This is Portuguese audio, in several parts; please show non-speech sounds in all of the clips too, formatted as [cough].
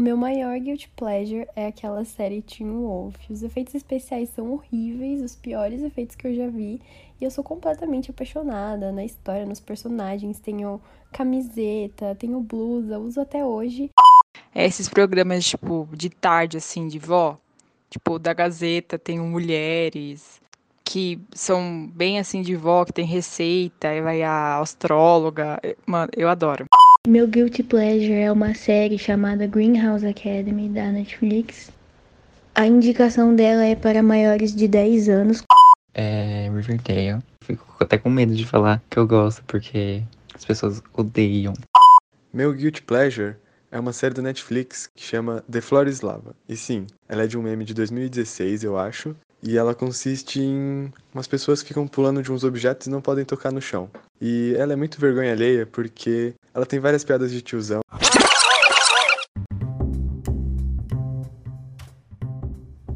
O meu maior guilty pleasure é aquela série Teen Wolf. Os efeitos especiais são horríveis, os piores efeitos que eu já vi. E eu sou completamente apaixonada na história, nos personagens. Tenho camiseta, tenho blusa, uso até hoje. É esses programas, tipo, de tarde, assim, de vó. Tipo, da Gazeta, tem mulheres que são bem assim de vó, que tem receita, aí vai a astróloga. Mano, eu adoro. Meu guilty pleasure é uma série chamada Greenhouse Academy da Netflix. A indicação dela é para maiores de 10 anos. É Riverdale. Fico até com medo de falar que eu gosto, porque as pessoas odeiam. Meu guilty pleasure é uma série da Netflix que chama The Floor is Lava. E sim, ela é de um meme de 2016, eu acho. E ela consiste em umas pessoas que ficam pulando de uns objetos e não podem tocar no chão. E ela é muito vergonha alheia porque ela tem várias piadas de tiozão.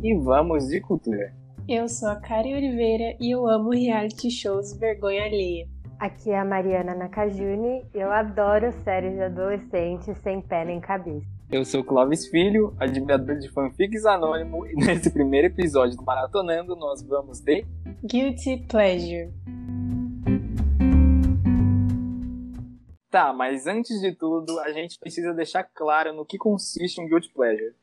E vamos de cultura. Eu sou a Kari Oliveira e eu amo reality shows vergonha alheia. Aqui é a Mariana Nakajuni e eu adoro séries de adolescentes sem pé nem cabeça. Eu sou Clóvis Filho, admirador de fanfics anônimo, e nesse primeiro episódio do Maratonando nós vamos de Guilty Pleasure. Tá, mas antes de tudo, a gente precisa deixar claro no que consiste um Guilty Pleasure.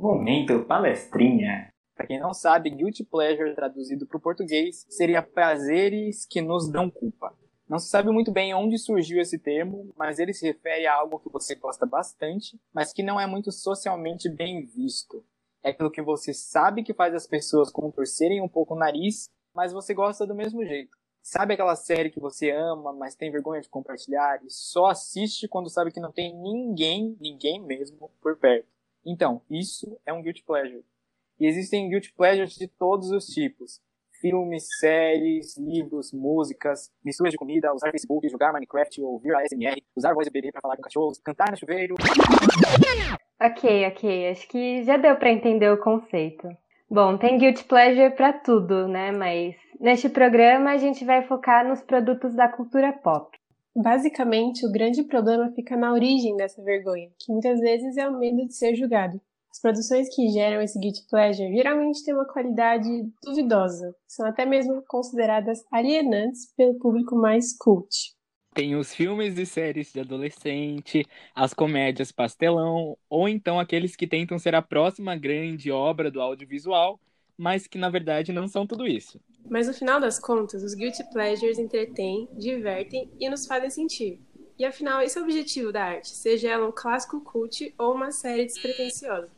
Momento palestrinha. Pra quem não sabe, Guilty Pleasure, traduzido para o português, seria prazeres que nos dão culpa. Não se sabe muito bem onde surgiu esse termo, mas ele se refere a algo que você gosta bastante, mas que não é muito socialmente bem visto. É aquilo que você sabe que faz as pessoas contorcerem um pouco o nariz, mas você gosta do mesmo jeito. Sabe aquela série que você ama, mas tem vergonha de compartilhar e só assiste quando sabe que não tem ninguém, ninguém mesmo, por perto? Então, isso é um guilty pleasure. E existem guilty pleasures de todos os tipos filmes, séries, livros, músicas, misturas de comida, usar Facebook, jogar Minecraft, ouvir ASMR, usar voz de bebê para falar com cachorros, cantar no chuveiro. Ok, ok, acho que já deu para entender o conceito. Bom, tem guilty pleasure para tudo, né? Mas neste programa a gente vai focar nos produtos da cultura pop. Basicamente, o grande problema fica na origem dessa vergonha, que muitas vezes é o medo de ser julgado. As produções que geram esse guilty pleasure geralmente têm uma qualidade duvidosa, são até mesmo consideradas alienantes pelo público mais cult. Tem os filmes e séries de adolescente, as comédias pastelão, ou então aqueles que tentam ser a próxima grande obra do audiovisual, mas que na verdade não são tudo isso. Mas no final das contas, os guilty pleasures entretêm, divertem e nos fazem sentir. E afinal, esse é o objetivo da arte, seja ela um clássico cult ou uma série despretensiosa.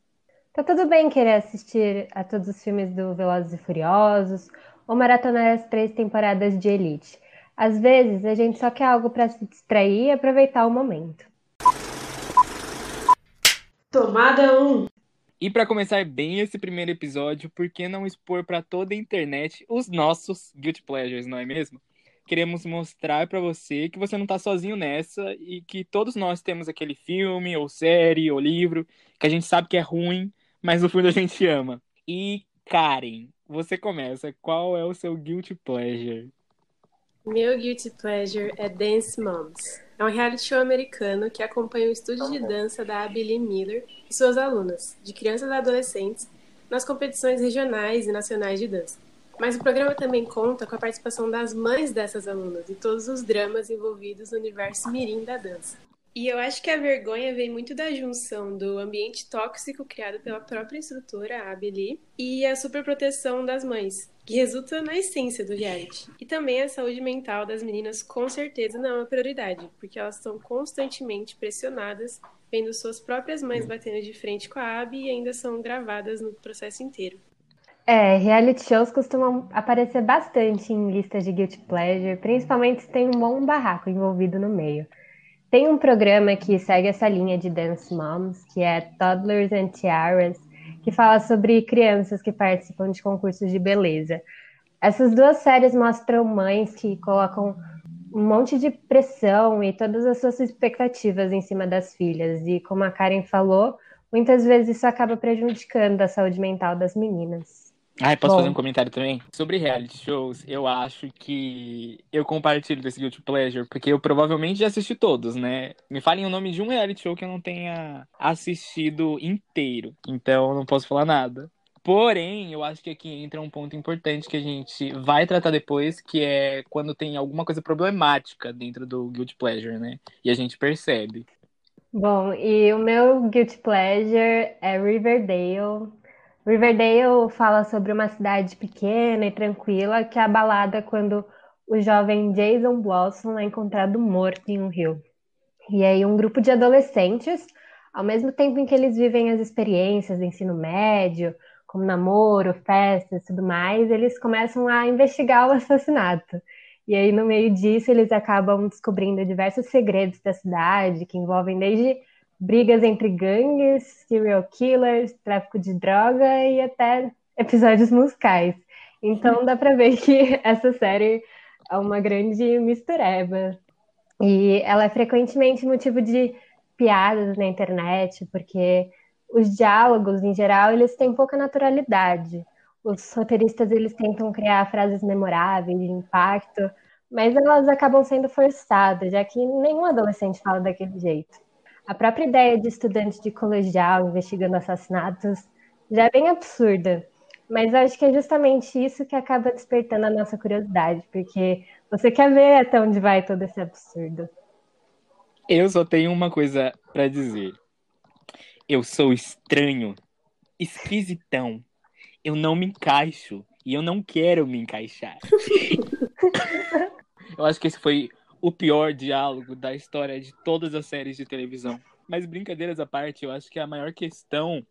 Tá tudo bem querer assistir a todos os filmes do Velozes e Furiosos ou maratonar as três temporadas de Elite. Às vezes a gente só quer algo para se distrair e aproveitar o momento. Tomada 1. E para começar bem esse primeiro episódio, por que não expor para toda a internet os nossos guilty pleasures, não é mesmo? Queremos mostrar para você que você não tá sozinho nessa e que todos nós temos aquele filme ou série ou livro que a gente sabe que é ruim, mas no fundo a gente ama. E Karen, você começa. Qual é o seu guilty pleasure? Meu guilty pleasure é Dance Moms. É um reality show americano que acompanha o estúdio de dança da Abby Miller e suas alunas, de crianças a adolescentes, nas competições regionais e nacionais de dança. Mas o programa também conta com a participação das mães dessas alunas e todos os dramas envolvidos no universo mirim da dança. E eu acho que a vergonha vem muito da junção do ambiente tóxico criado pela própria instrutora, a Abeli, e a superproteção das mães, que resulta na essência do reality. E também a saúde mental das meninas com certeza não é uma prioridade, porque elas estão constantemente pressionadas, vendo suas próprias mães batendo de frente com a Abby e ainda são gravadas no processo inteiro. É, reality shows costumam aparecer bastante em listas de guilty pleasure, principalmente se tem um bom barraco envolvido no meio. Tem um programa que segue essa linha de Dance Moms, que é Toddlers and Tiaras, que fala sobre crianças que participam de concursos de beleza. Essas duas séries mostram mães que colocam um monte de pressão e todas as suas expectativas em cima das filhas. E como a Karen falou, muitas vezes isso acaba prejudicando a saúde mental das meninas. Ai, posso Bom. fazer um comentário também? Sobre reality shows, eu acho que eu compartilho desse Guilty Pleasure, porque eu provavelmente já assisti todos, né? Me falem o nome de um reality show que eu não tenha assistido inteiro. Então, eu não posso falar nada. Porém, eu acho que aqui entra um ponto importante que a gente vai tratar depois, que é quando tem alguma coisa problemática dentro do Guilty Pleasure, né? E a gente percebe. Bom, e o meu guilty pleasure é Riverdale. Riverdale fala sobre uma cidade pequena e tranquila que é abalada quando o jovem Jason Blossom é encontrado morto em um rio. E aí um grupo de adolescentes, ao mesmo tempo em que eles vivem as experiências do ensino médio, como namoro, festas e tudo mais, eles começam a investigar o assassinato. E aí, no meio disso, eles acabam descobrindo diversos segredos da cidade, que envolvem desde brigas entre gangues, serial killers, tráfico de droga e até episódios musicais. Então dá pra ver que [laughs] essa série é uma grande mistureba. E ela é frequentemente motivo de piadas na internet, porque os diálogos, em geral, eles têm pouca naturalidade. Os roteiristas, eles tentam criar frases memoráveis, de impacto, mas elas acabam sendo forçadas, já que nenhum adolescente fala daquele jeito. A própria ideia de estudante de colegial investigando assassinatos já é bem absurda, mas acho que é justamente isso que acaba despertando a nossa curiosidade, porque você quer ver até onde vai todo esse absurdo. Eu só tenho uma coisa pra dizer. Eu sou estranho, esquisitão. Eu não me encaixo e eu não quero me encaixar. [laughs] eu acho que esse foi o pior diálogo da história de todas as séries de televisão. Mas brincadeiras à parte, eu acho que a maior questão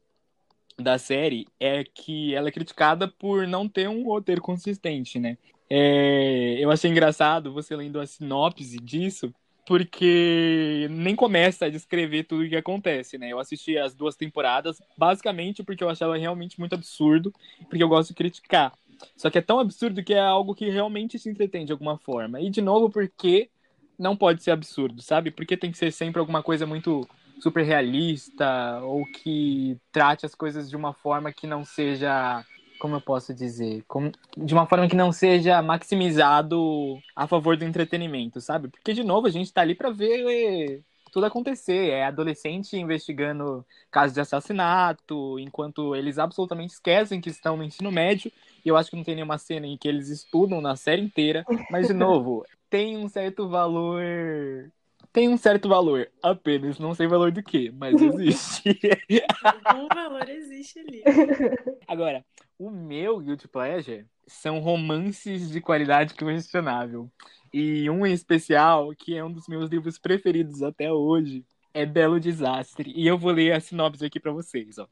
da série é que ela é criticada por não ter um roteiro consistente, né? É, eu achei engraçado você lendo a sinopse disso, porque nem começa a descrever tudo o que acontece, né? Eu assisti as duas temporadas, basicamente porque eu achava realmente muito absurdo, porque eu gosto de criticar. Só que é tão absurdo que é algo que realmente se entretém de alguma forma. E, de novo, porque não pode ser absurdo, sabe? Porque tem que ser sempre alguma coisa muito super realista ou que trate as coisas de uma forma que não seja como eu posso dizer, como, de uma forma que não seja maximizado a favor do entretenimento, sabe? Porque, de novo, a gente tá ali para ver tudo acontecer. É adolescente investigando casos de assassinato, enquanto eles absolutamente esquecem que estão no ensino médio. E eu acho que não tem nenhuma cena em que eles estudam na série inteira. Mas, de [laughs] novo, tem um certo valor. Tem um certo valor, apenas. Não sei valor do que, mas [laughs] existe. Algum valor existe ali. [laughs] Agora, o meu Guilty Pleasure são romances de qualidade questionável. E um em especial, que é um dos meus livros preferidos até hoje, é Belo Desastre. E eu vou ler a sinopse aqui para vocês, ó.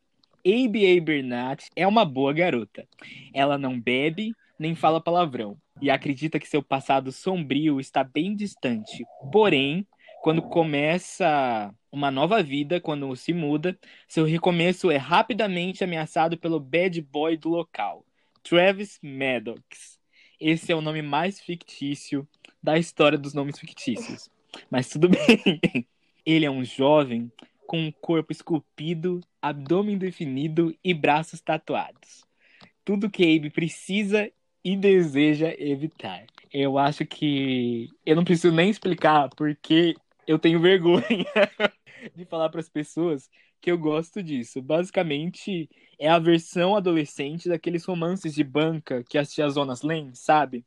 A.B.A. Bernat é uma boa garota. Ela não bebe nem fala palavrão e acredita que seu passado sombrio está bem distante. Porém, quando começa uma nova vida, quando se muda, seu recomeço é rapidamente ameaçado pelo bad boy do local, Travis Maddox. Esse é o nome mais fictício da história dos nomes fictícios. Mas tudo [laughs] bem. Ele é um jovem com um corpo esculpido, abdômen definido e braços tatuados. Tudo que Abe precisa e deseja evitar. Eu acho que eu não preciso nem explicar porque eu tenho vergonha [laughs] de falar para as pessoas que eu gosto disso. Basicamente, é a versão adolescente daqueles romances de banca que as tiazonas leem, sabe?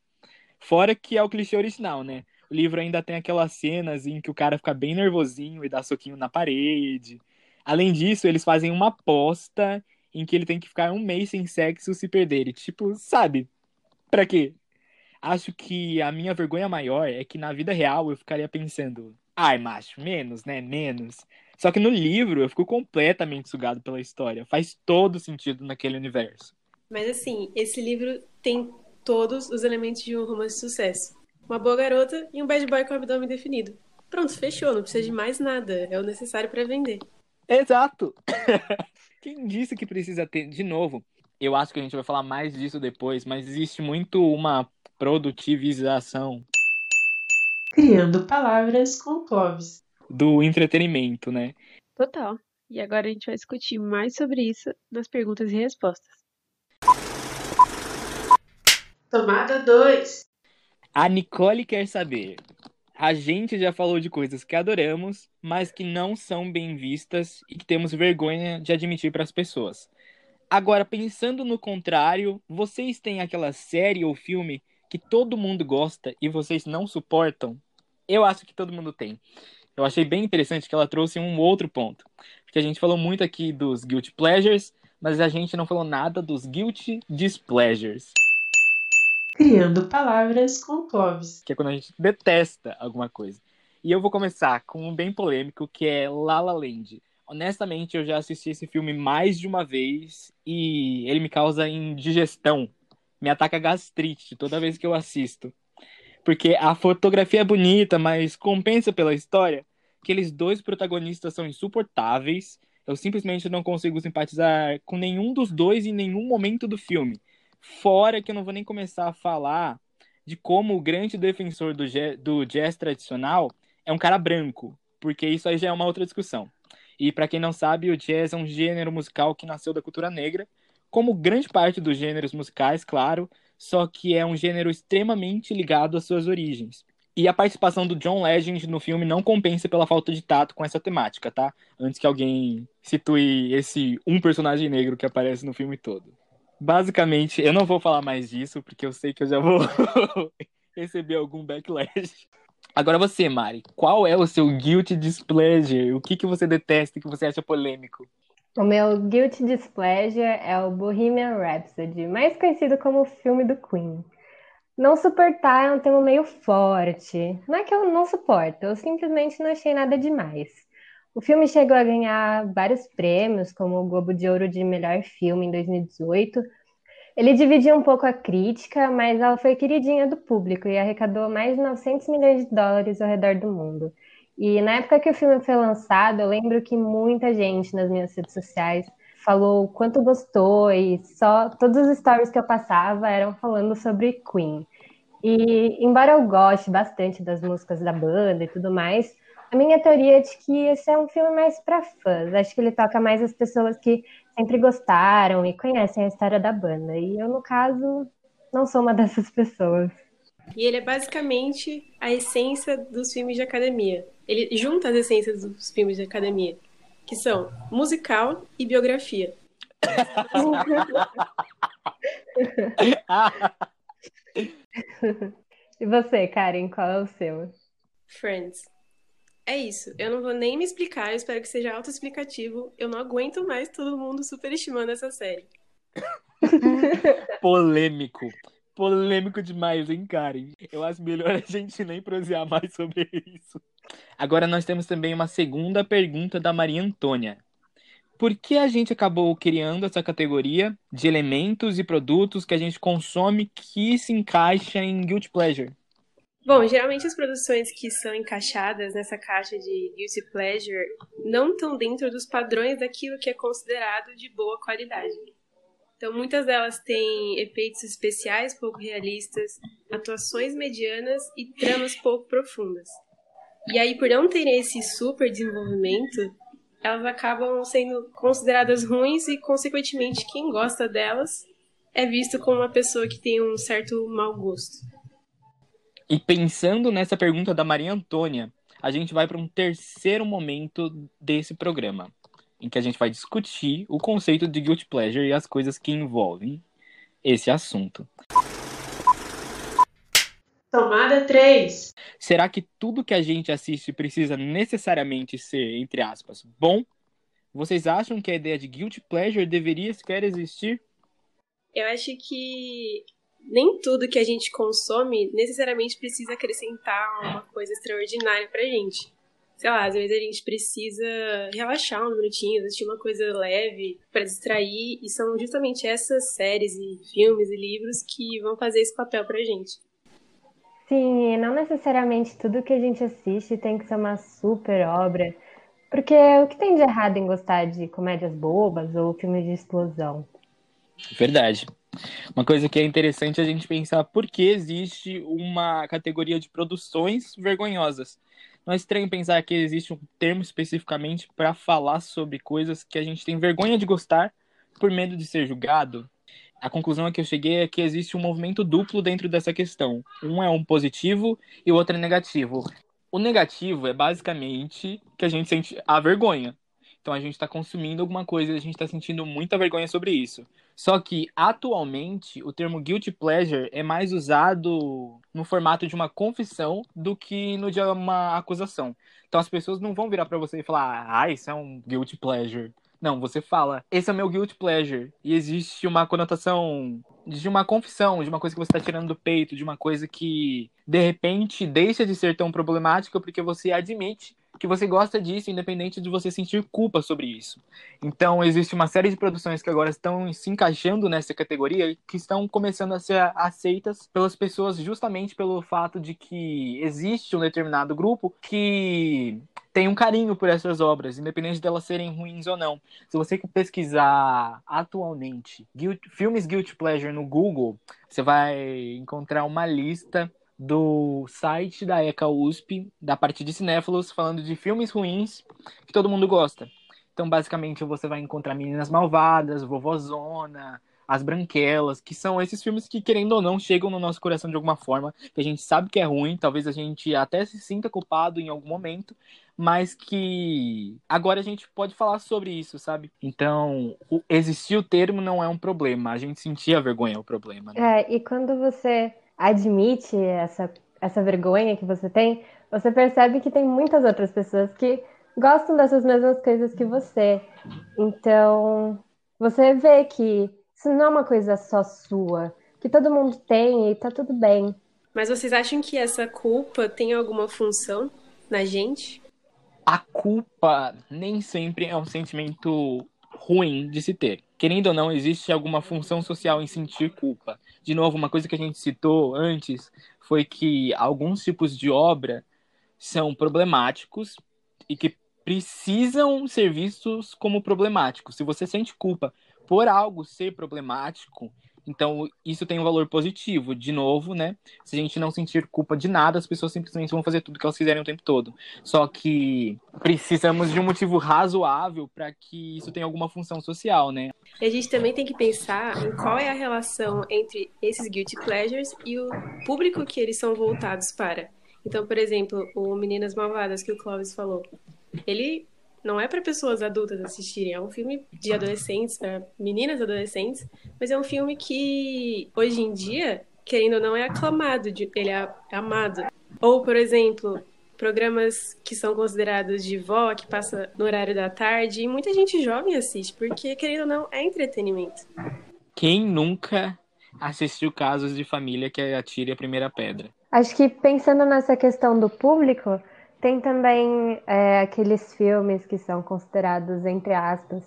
Fora que é o clichê original, né? O livro ainda tem aquelas cenas em que o cara fica bem nervosinho e dá soquinho na parede. Além disso, eles fazem uma aposta em que ele tem que ficar um mês sem sexo se perder. E, tipo, sabe? Pra quê? Acho que a minha vergonha maior é que na vida real eu ficaria pensando, ai, macho, menos, né? Menos. Só que no livro eu fico completamente sugado pela história. Faz todo sentido naquele universo. Mas assim, esse livro tem todos os elementos de um romance de sucesso. Uma boa garota e um bad boy com abdômen definido. Pronto, fechou, não precisa de mais nada. É o necessário para vender. Exato! [laughs] Quem disse que precisa ter? De novo, eu acho que a gente vai falar mais disso depois, mas existe muito uma produtivização Criando palavras com Clóvis. do entretenimento, né? Total. E agora a gente vai discutir mais sobre isso nas perguntas e respostas. Tomada 2. A Nicole quer saber. A gente já falou de coisas que adoramos, mas que não são bem vistas e que temos vergonha de admitir para as pessoas. Agora, pensando no contrário, vocês têm aquela série ou filme que todo mundo gosta e vocês não suportam? Eu acho que todo mundo tem. Eu achei bem interessante que ela trouxe um outro ponto. Porque a gente falou muito aqui dos guilty pleasures, mas a gente não falou nada dos guilty displeasures. Criando palavras com Clóvis. Que é quando a gente detesta alguma coisa. E eu vou começar com um bem polêmico, que é La La Land. Honestamente, eu já assisti esse filme mais de uma vez e ele me causa indigestão. Me ataca gastrite toda vez que eu assisto. Porque a fotografia é bonita, mas compensa pela história. Aqueles dois protagonistas são insuportáveis. Eu simplesmente não consigo simpatizar com nenhum dos dois em nenhum momento do filme. Fora que eu não vou nem começar a falar de como o grande defensor do, do jazz tradicional é um cara branco, porque isso aí já é uma outra discussão. E para quem não sabe, o jazz é um gênero musical que nasceu da cultura negra, como grande parte dos gêneros musicais, claro, só que é um gênero extremamente ligado às suas origens. E a participação do John Legend no filme não compensa pela falta de tato com essa temática, tá? Antes que alguém situe esse um personagem negro que aparece no filme todo. Basicamente, eu não vou falar mais disso, porque eu sei que eu já vou [laughs] receber algum backlash. Agora você, Mari, qual é o seu guilty displeasure? O que, que você detesta que você acha polêmico? O meu guilty displeasure é o Bohemian Rhapsody, mais conhecido como o filme do Queen. Não suportar é um termo meio forte. Não é que eu não suporto, eu simplesmente não achei nada demais. O filme chegou a ganhar vários prêmios, como o Globo de Ouro de Melhor Filme em 2018. Ele dividiu um pouco a crítica, mas ela foi queridinha do público e arrecadou mais de 900 milhões de dólares ao redor do mundo. E na época que o filme foi lançado, eu lembro que muita gente nas minhas redes sociais falou quanto gostou e só todos os stories que eu passava eram falando sobre Queen. E embora eu goste bastante das músicas da banda e tudo mais, a minha teoria é de que esse é um filme mais para fãs. Acho que ele toca mais as pessoas que sempre gostaram e conhecem a história da banda. E eu, no caso, não sou uma [laughs] dessas pessoas. E ele é basicamente a essência dos filmes de academia. Ele junta as essências dos filmes de academia, que são musical e biografia. [laughs] [laughs] e você, Karen, qual é o seu? Friends. É isso. Eu não vou nem me explicar, eu espero que seja autoexplicativo. Eu não aguento mais todo mundo superestimando essa série. [laughs] Polêmico. Polêmico demais, hein, Karen? Eu acho melhor a gente nem prosear mais sobre isso. Agora nós temos também uma segunda pergunta da Maria Antônia. Por que a gente acabou criando essa categoria de elementos e produtos que a gente consome que se encaixa em Guilty Pleasure? Bom, geralmente as produções que são encaixadas nessa caixa de guilty pleasure não estão dentro dos padrões daquilo que é considerado de boa qualidade. Então, muitas delas têm efeitos especiais pouco realistas, atuações medianas e tramas pouco profundas. E aí, por não terem esse super desenvolvimento, elas acabam sendo consideradas ruins e, consequentemente, quem gosta delas é visto como uma pessoa que tem um certo mau gosto. E pensando nessa pergunta da Maria Antônia, a gente vai para um terceiro momento desse programa, em que a gente vai discutir o conceito de guilty pleasure e as coisas que envolvem esse assunto. Tomada 3. Será que tudo que a gente assiste precisa necessariamente ser, entre aspas, bom? Vocês acham que a ideia de guilty pleasure deveria sequer existir? Eu acho que nem tudo que a gente consome necessariamente precisa acrescentar uma coisa extraordinária pra gente. Sei lá, às vezes a gente precisa relaxar um minutinho, assistir uma coisa leve para distrair, e são justamente essas séries e filmes e livros que vão fazer esse papel pra gente. Sim, e não necessariamente tudo que a gente assiste tem que ser uma super obra, porque o que tem de errado em gostar de comédias bobas ou filmes de explosão? Verdade. Uma coisa que é interessante a gente pensar por que existe uma categoria de produções vergonhosas. Não é estranho pensar que existe um termo especificamente para falar sobre coisas que a gente tem vergonha de gostar por medo de ser julgado. A conclusão a que eu cheguei é que existe um movimento duplo dentro dessa questão. Um é um positivo e o outro é negativo. O negativo é basicamente que a gente sente a vergonha. Então a gente está consumindo alguma coisa e a gente está sentindo muita vergonha sobre isso. Só que, atualmente, o termo guilty pleasure é mais usado no formato de uma confissão do que no de uma acusação. Então as pessoas não vão virar para você e falar, ah, isso é um guilty pleasure. Não, você fala, esse é meu guilty pleasure. E existe uma conotação de uma confissão, de uma coisa que você está tirando do peito, de uma coisa que, de repente, deixa de ser tão problemática porque você admite que você gosta disso, independente de você sentir culpa sobre isso. Então, existe uma série de produções que agora estão se encaixando nessa categoria que estão começando a ser aceitas pelas pessoas justamente pelo fato de que existe um determinado grupo que tem um carinho por essas obras, independente delas serem ruins ou não. Se você pesquisar atualmente guilt, filmes Guilty Pleasure no Google, você vai encontrar uma lista do site da ECA USP, da parte de cinéfilos, falando de filmes ruins que todo mundo gosta. Então, basicamente, você vai encontrar Meninas Malvadas, Vovozona, As Branquelas, que são esses filmes que, querendo ou não, chegam no nosso coração de alguma forma, que a gente sabe que é ruim, talvez a gente até se sinta culpado em algum momento, mas que agora a gente pode falar sobre isso, sabe? Então, o, existir o termo não é um problema, a gente sentir a vergonha é o problema. Né? É, e quando você admite essa, essa vergonha que você tem, você percebe que tem muitas outras pessoas que gostam dessas mesmas coisas que você. Então, você vê que isso não é uma coisa só sua, que todo mundo tem e tá tudo bem. Mas vocês acham que essa culpa tem alguma função na gente? A culpa nem sempre é um sentimento ruim de se ter. Querendo ou não, existe alguma função social em sentir culpa de novo, uma coisa que a gente citou antes foi que alguns tipos de obra são problemáticos e que precisam ser vistos como problemáticos. Se você sente culpa por algo ser problemático, então, isso tem um valor positivo. De novo, né? Se a gente não sentir culpa de nada, as pessoas simplesmente vão fazer tudo que elas quiserem o tempo todo. Só que precisamos de um motivo razoável para que isso tenha alguma função social, né? E a gente também tem que pensar em qual é a relação entre esses guilty pleasures e o público que eles são voltados para. Então, por exemplo, o Meninas Malvadas que o Clóvis falou. Ele não é para pessoas adultas assistirem, é um filme de adolescentes, para meninas adolescentes, mas é um filme que hoje em dia, querendo ou não, é aclamado, ele é amado. Ou, por exemplo, programas que são considerados de vó, que passa no horário da tarde, e muita gente jovem assiste, porque, querendo ou não, é entretenimento. Quem nunca assistiu casos de família que atire a primeira pedra? Acho que pensando nessa questão do público, tem também é, aqueles filmes que são considerados, entre aspas,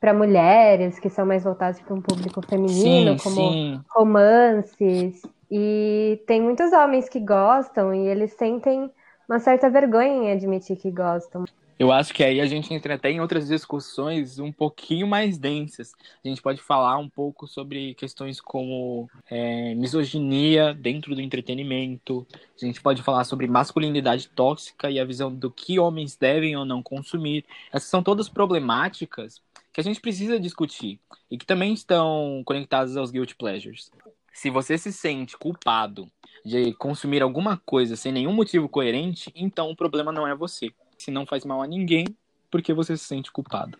para mulheres, que são mais voltados para um público feminino, sim, como sim. romances. E tem muitos homens que gostam e eles sentem uma certa vergonha em admitir que gostam. Eu acho que aí a gente entra até em outras discussões um pouquinho mais densas. A gente pode falar um pouco sobre questões como é, misoginia dentro do entretenimento. A gente pode falar sobre masculinidade tóxica e a visão do que homens devem ou não consumir. Essas são todas problemáticas que a gente precisa discutir e que também estão conectadas aos guilty pleasures. Se você se sente culpado de consumir alguma coisa sem nenhum motivo coerente, então o problema não é você se não faz mal a ninguém, porque você se sente culpado.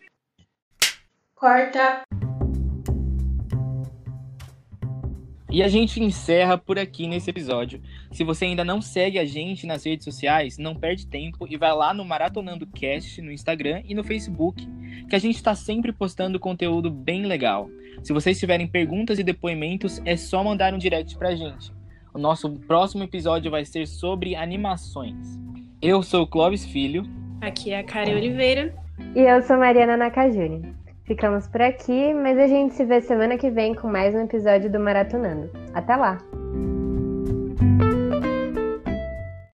Corta. E a gente encerra por aqui nesse episódio. Se você ainda não segue a gente nas redes sociais, não perde tempo e vai lá no Maratonando Cast no Instagram e no Facebook, que a gente está sempre postando conteúdo bem legal. Se vocês tiverem perguntas e depoimentos, é só mandar um direct pra gente. O nosso próximo episódio vai ser sobre animações. Eu sou o Clóvis Filho. Aqui é a Karen Oliveira. E eu sou Mariana Nakajuni. Ficamos por aqui, mas a gente se vê semana que vem com mais um episódio do Maratonando. Até lá!